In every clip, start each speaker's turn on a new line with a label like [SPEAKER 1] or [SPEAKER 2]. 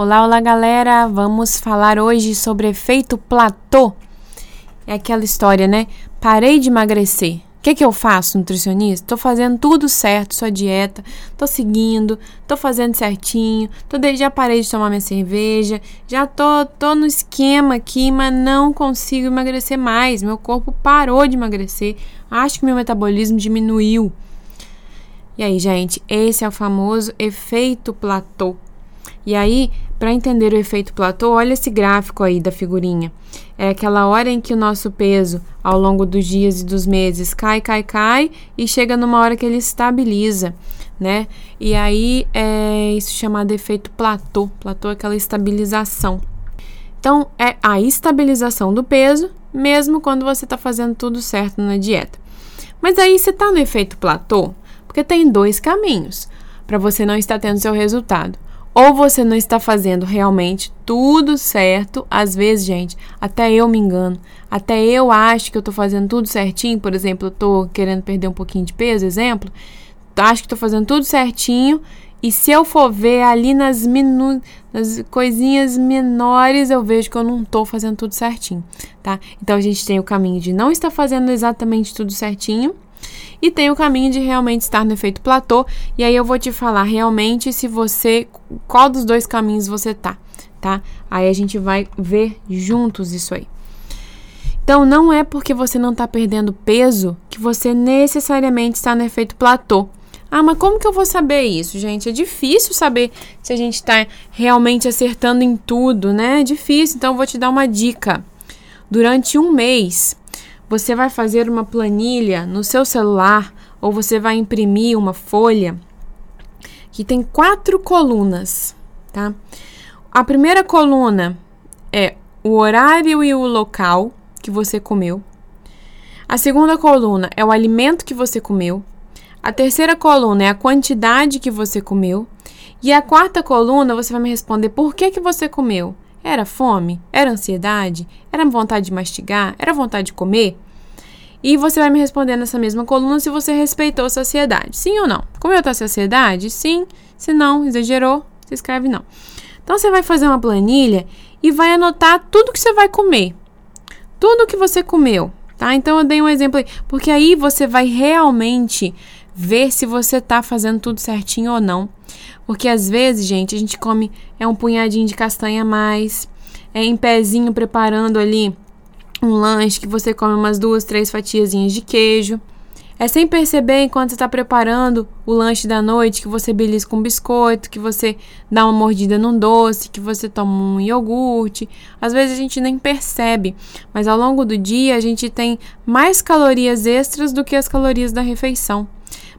[SPEAKER 1] Olá, olá galera! Vamos falar hoje sobre efeito platô. É aquela história, né? Parei de emagrecer. O que, que eu faço, nutricionista? Tô fazendo tudo certo, sua dieta, tô seguindo, tô fazendo certinho, tô de, já parei de tomar minha cerveja, já tô, tô no esquema aqui, mas não consigo emagrecer mais. Meu corpo parou de emagrecer. Acho que meu metabolismo diminuiu. E aí, gente, esse é o famoso efeito platô. E aí, para entender o efeito platô, olha esse gráfico aí da figurinha. É aquela hora em que o nosso peso, ao longo dos dias e dos meses, cai, cai, cai e chega numa hora que ele estabiliza, né? E aí é isso chamado efeito platô. Platô é aquela estabilização. Então, é a estabilização do peso, mesmo quando você está fazendo tudo certo na dieta. Mas aí você está no efeito platô, porque tem dois caminhos para você não estar tendo seu resultado. Ou você não está fazendo realmente tudo certo. Às vezes, gente, até eu me engano. Até eu acho que eu estou fazendo tudo certinho. Por exemplo, eu estou querendo perder um pouquinho de peso, exemplo. Acho que estou fazendo tudo certinho. E se eu for ver ali nas, minu nas coisinhas menores, eu vejo que eu não estou fazendo tudo certinho, tá? Então a gente tem o caminho de não estar fazendo exatamente tudo certinho e tem o caminho de realmente estar no efeito platô. E aí eu vou te falar realmente se você qual dos dois caminhos você tá, tá? Aí a gente vai ver juntos isso aí. Então não é porque você não está perdendo peso que você necessariamente está no efeito platô. Ah, mas como que eu vou saber isso, gente? É difícil saber se a gente está realmente acertando em tudo, né? É difícil. Então eu vou te dar uma dica. Durante um mês, você vai fazer uma planilha no seu celular ou você vai imprimir uma folha que tem quatro colunas, tá? A primeira coluna é o horário e o local que você comeu. A segunda coluna é o alimento que você comeu. A terceira coluna é a quantidade que você comeu. E a quarta coluna você vai me responder por que, que você comeu. Era fome? Era ansiedade? Era vontade de mastigar? Era vontade de comer? E você vai me responder nessa mesma coluna se você respeitou saciedade. Sim ou não? Comeu a saciedade? Sim. Se não, exagerou, você escreve não. Então você vai fazer uma planilha e vai anotar tudo que você vai comer. Tudo que você comeu, tá? Então eu dei um exemplo aí, porque aí você vai realmente ver se você tá fazendo tudo certinho ou não. Porque às vezes, gente, a gente come é um punhadinho de castanha a mais, é em pezinho preparando ali um lanche que você come umas duas, três fatiazinhas de queijo. É sem perceber enquanto você está preparando o lanche da noite que você belisca um biscoito, que você dá uma mordida num doce, que você toma um iogurte. Às vezes a gente nem percebe, mas ao longo do dia a gente tem mais calorias extras do que as calorias da refeição.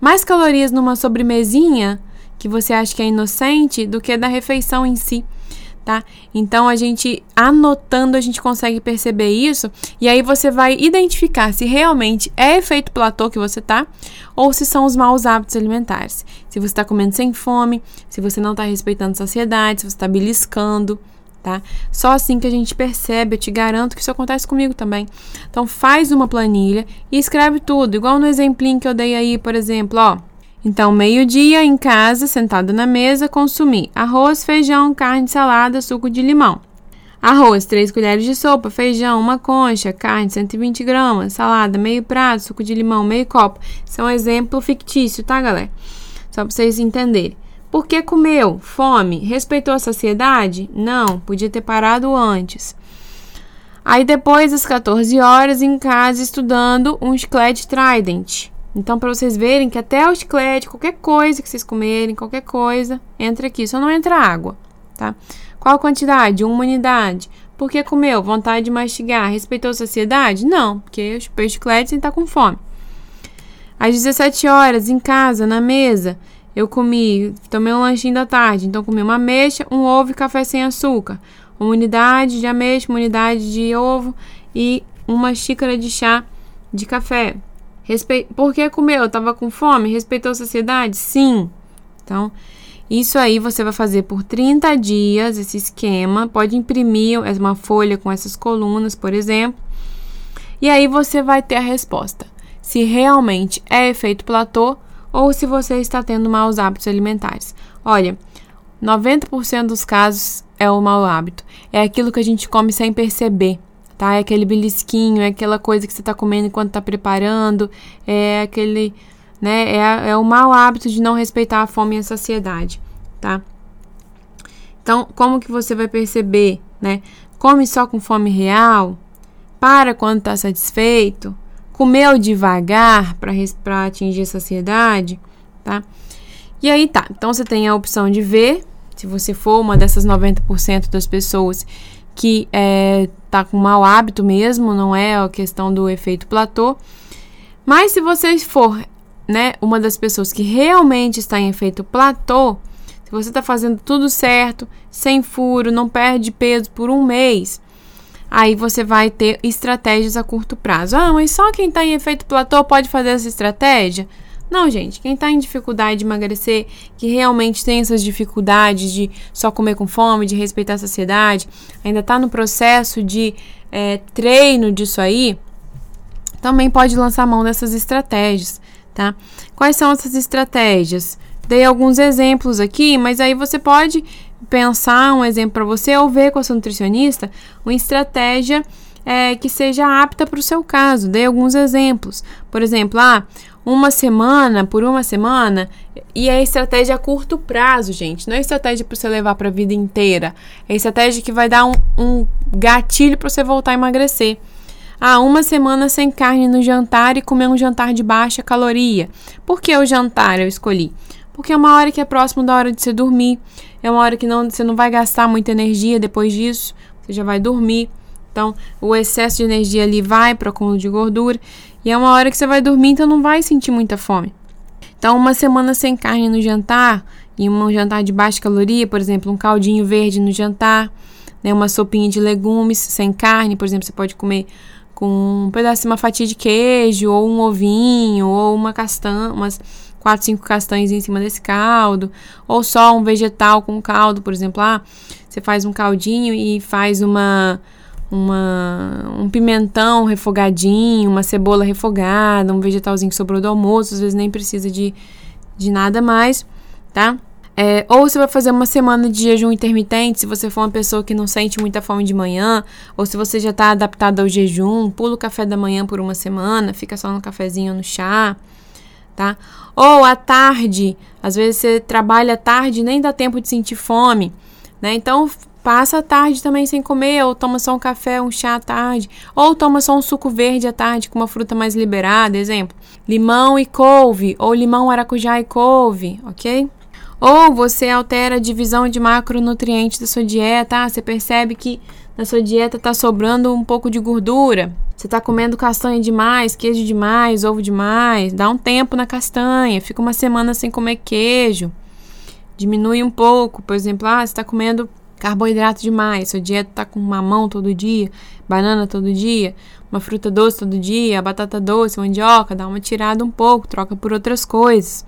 [SPEAKER 1] Mais calorias numa sobremesinha que você acha que é inocente do que da refeição em si tá? Então a gente anotando a gente consegue perceber isso e aí você vai identificar se realmente é efeito platô que você tá ou se são os maus hábitos alimentares. Se você está comendo sem fome, se você não está respeitando a saciedade, se você está beliscando, tá? Só assim que a gente percebe, eu te garanto que isso acontece comigo também. Então faz uma planilha e escreve tudo, igual no exemplinho que eu dei aí, por exemplo, ó, então, meio-dia em casa, sentado na mesa, consumir arroz, feijão, carne, salada, suco de limão. Arroz, 3 colheres de sopa, feijão, uma concha, carne, 120 gramas, salada, meio prato, suco de limão, meio copo. Isso é um exemplo fictício, tá, galera? Só para vocês entenderem. Por que comeu? Fome? Respeitou a saciedade? Não, podia ter parado antes. Aí depois das 14 horas em casa estudando um chiclete Trident. Então, para vocês verem que até o chiclete, qualquer coisa que vocês comerem, qualquer coisa, entra aqui. Só não entra água, tá? Qual quantidade? Uma unidade. Por que comeu? Vontade de mastigar. Respeitou a saciedade? Não, porque eu chupei chiclete sem estar tá com fome. Às 17 horas, em casa, na mesa, eu comi, tomei um lanchinho da tarde. Então, comi uma ameixa, um ovo e café sem açúcar. Uma unidade de ameixa, uma unidade de ovo e uma xícara de chá de café. Respe... Por que comeu? Eu tava com fome? Respeitou a saciedade? Sim. Então, isso aí você vai fazer por 30 dias, esse esquema. Pode imprimir uma folha com essas colunas, por exemplo. E aí você vai ter a resposta. Se realmente é efeito platô ou se você está tendo maus hábitos alimentares. Olha, 90% dos casos é o mau hábito? É aquilo que a gente come sem perceber, tá? É aquele belisquinho, é aquela coisa que você está comendo enquanto está preparando, é aquele, né? É, é o mau hábito de não respeitar a fome e a saciedade, tá? Então, como que você vai perceber, né? Come só com fome real? Para quando está satisfeito? Comeu devagar para atingir saciedade, tá? E aí tá. Então você tem a opção de ver, se você for uma dessas 90% das pessoas que é, tá com mau hábito mesmo, não é a questão do efeito platô. Mas se você for, né, uma das pessoas que realmente está em efeito platô, se você está fazendo tudo certo, sem furo, não perde peso por um mês, aí você vai ter estratégias a curto prazo. Ah, mas só quem está em efeito platô pode fazer essa estratégia? Não, gente, quem está em dificuldade de emagrecer, que realmente tem essas dificuldades de só comer com fome, de respeitar a saciedade, ainda está no processo de é, treino disso aí, também pode lançar mão dessas estratégias, tá? Quais são essas estratégias? Dei alguns exemplos aqui, mas aí você pode pensar um exemplo para você ou ver com a sua nutricionista uma estratégia é, que seja apta para o seu caso. Dei alguns exemplos. Por exemplo, ah, uma semana, por uma semana, e é estratégia a curto prazo, gente. Não é estratégia para você levar para a vida inteira. É estratégia que vai dar um, um gatilho para você voltar a emagrecer. Ah, uma semana sem carne no jantar e comer um jantar de baixa caloria. Por que o jantar eu escolhi? Porque é uma hora que é próximo da hora de você dormir. É uma hora que não, você não vai gastar muita energia depois disso. Você já vai dormir. Então, o excesso de energia ali vai para o acúmulo de gordura. E é uma hora que você vai dormir, então não vai sentir muita fome. Então, uma semana sem carne no jantar, e um jantar de baixa caloria, por exemplo, um caldinho verde no jantar, né, uma sopinha de legumes sem carne, por exemplo, você pode comer com um pedaço, uma fatia de queijo, ou um ovinho, ou uma castanha, umas quatro, cinco castanhas em cima desse caldo, ou só um vegetal com caldo, por exemplo, ah, você faz um caldinho e faz uma uma, um pimentão refogadinho, uma cebola refogada, um vegetalzinho que sobrou do almoço, às vezes nem precisa de, de nada mais, tá? É, ou você vai fazer uma semana de jejum intermitente, se você for uma pessoa que não sente muita fome de manhã, ou se você já está adaptado ao jejum, pula o café da manhã por uma semana, fica só no cafezinho ou no chá, tá? Ou à tarde, às vezes você trabalha à tarde nem dá tempo de sentir fome, né? Então Passa a tarde também sem comer, ou toma só um café, um chá à tarde, ou toma só um suco verde à tarde com uma fruta mais liberada, exemplo, limão e couve, ou limão, maracujá e couve, ok? Ou você altera a divisão de macronutrientes da sua dieta, ah, você percebe que na sua dieta está sobrando um pouco de gordura, você está comendo castanha demais, queijo demais, ovo demais, dá um tempo na castanha, fica uma semana sem comer queijo, diminui um pouco, por exemplo, ah, você está comendo carboidrato demais, sua dieta tá com mamão todo dia, banana todo dia, uma fruta doce todo dia, batata doce, mandioca, dá uma tirada um pouco, troca por outras coisas.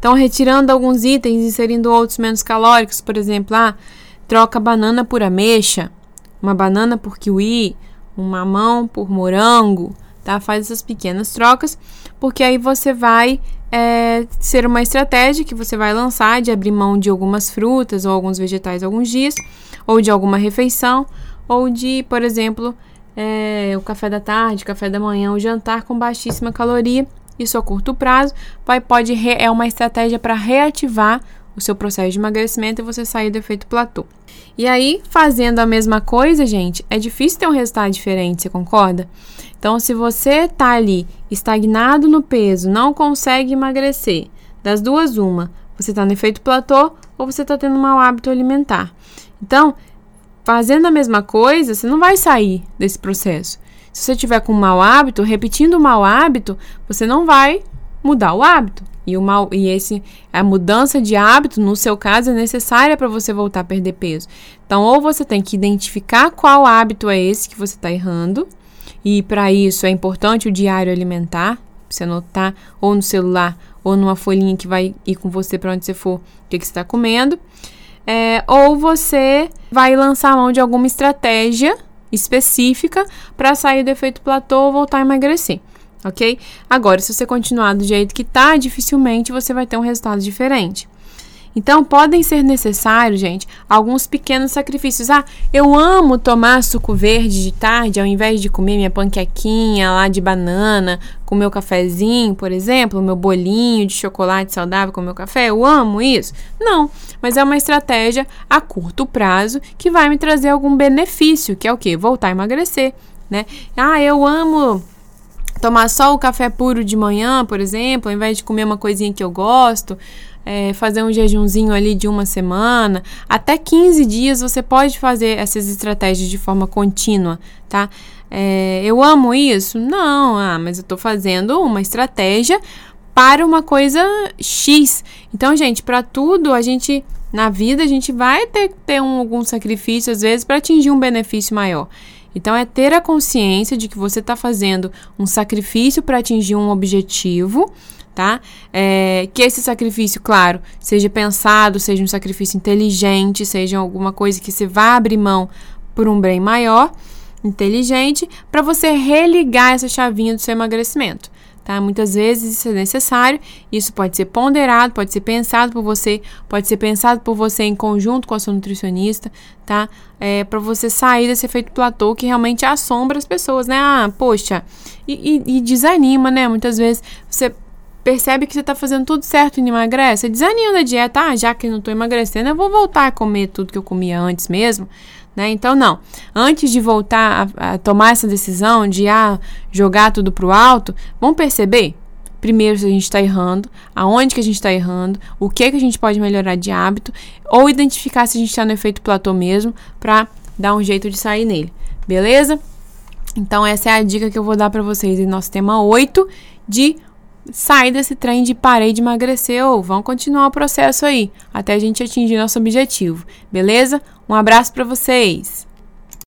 [SPEAKER 1] Então, retirando alguns itens, inserindo outros menos calóricos, por exemplo, ah, troca banana por ameixa, uma banana por kiwi, um mamão por morango, tá? Faz essas pequenas trocas, porque aí você vai é, ser uma estratégia que você vai lançar de abrir mão de algumas frutas ou alguns vegetais alguns dias, ou de alguma refeição, ou de, por exemplo, é, o café da tarde, café da manhã, o jantar com baixíssima caloria. Isso a curto prazo vai, pode re, é uma estratégia para reativar o seu processo de emagrecimento e você sair do efeito platô. E aí, fazendo a mesma coisa, gente, é difícil ter um resultado diferente, você concorda? Então, se você tá ali estagnado no peso, não consegue emagrecer, das duas, uma, você tá no efeito platô ou você tá tendo um mau hábito alimentar. Então, fazendo a mesma coisa, você não vai sair desse processo. Se você tiver com um mau hábito, repetindo o mau hábito, você não vai mudar o hábito. E, o mal, e esse, a mudança de hábito, no seu caso, é necessária para você voltar a perder peso. Então, ou você tem que identificar qual hábito é esse que você está errando, e para isso é importante o diário alimentar, você anotar ou no celular ou numa folhinha que vai ir com você para onde você for, o que, que você está comendo. É, ou você vai lançar mão de alguma estratégia específica para sair do efeito platô ou voltar a emagrecer, ok? Agora, se você continuar do jeito que tá, dificilmente você vai ter um resultado diferente. Então, podem ser necessários, gente, alguns pequenos sacrifícios. Ah, eu amo tomar suco verde de tarde, ao invés de comer minha panquequinha lá de banana, com meu cafezinho, por exemplo, meu bolinho de chocolate saudável com meu café. Eu amo isso? Não, mas é uma estratégia a curto prazo que vai me trazer algum benefício, que é o quê? Voltar a emagrecer, né? Ah, eu amo tomar só o café puro de manhã, por exemplo, ao invés de comer uma coisinha que eu gosto é, fazer um jejumzinho ali de uma semana, até 15 dias você pode fazer essas estratégias de forma contínua, tá? É, eu amo isso? Não, ah, mas eu tô fazendo uma estratégia para uma coisa X. Então, gente, para tudo a gente na vida a gente vai ter que ter um, algum sacrifício às vezes para atingir um benefício maior. Então, é ter a consciência de que você está fazendo um sacrifício para atingir um objetivo tá? É, que esse sacrifício, claro, seja pensado, seja um sacrifício inteligente, seja alguma coisa que você vá abrir mão por um bem maior, inteligente, para você religar essa chavinha do seu emagrecimento. Tá? Muitas vezes isso é necessário, isso pode ser ponderado, pode ser pensado por você, pode ser pensado por você em conjunto com a sua nutricionista, tá? É, para você sair desse efeito platô que realmente assombra as pessoas, né? Ah, poxa, e, e, e desanima, né? Muitas vezes você percebe que você está fazendo tudo certo e emagrece, desanima da dieta, ah, já que não estou emagrecendo, eu vou voltar a comer tudo que eu comia antes mesmo, né? Então, não. Antes de voltar a, a tomar essa decisão de ah, jogar tudo pro alto, vamos perceber primeiro se a gente está errando, aonde que a gente está errando, o que que a gente pode melhorar de hábito, ou identificar se a gente está no efeito platô mesmo, para dar um jeito de sair nele, beleza? Então essa é a dica que eu vou dar para vocês em nosso tema 8 de sair desse trem de parei de emagrecer ou vamos continuar o processo aí até a gente atingir nosso objetivo, beleza? Um abraço para vocês.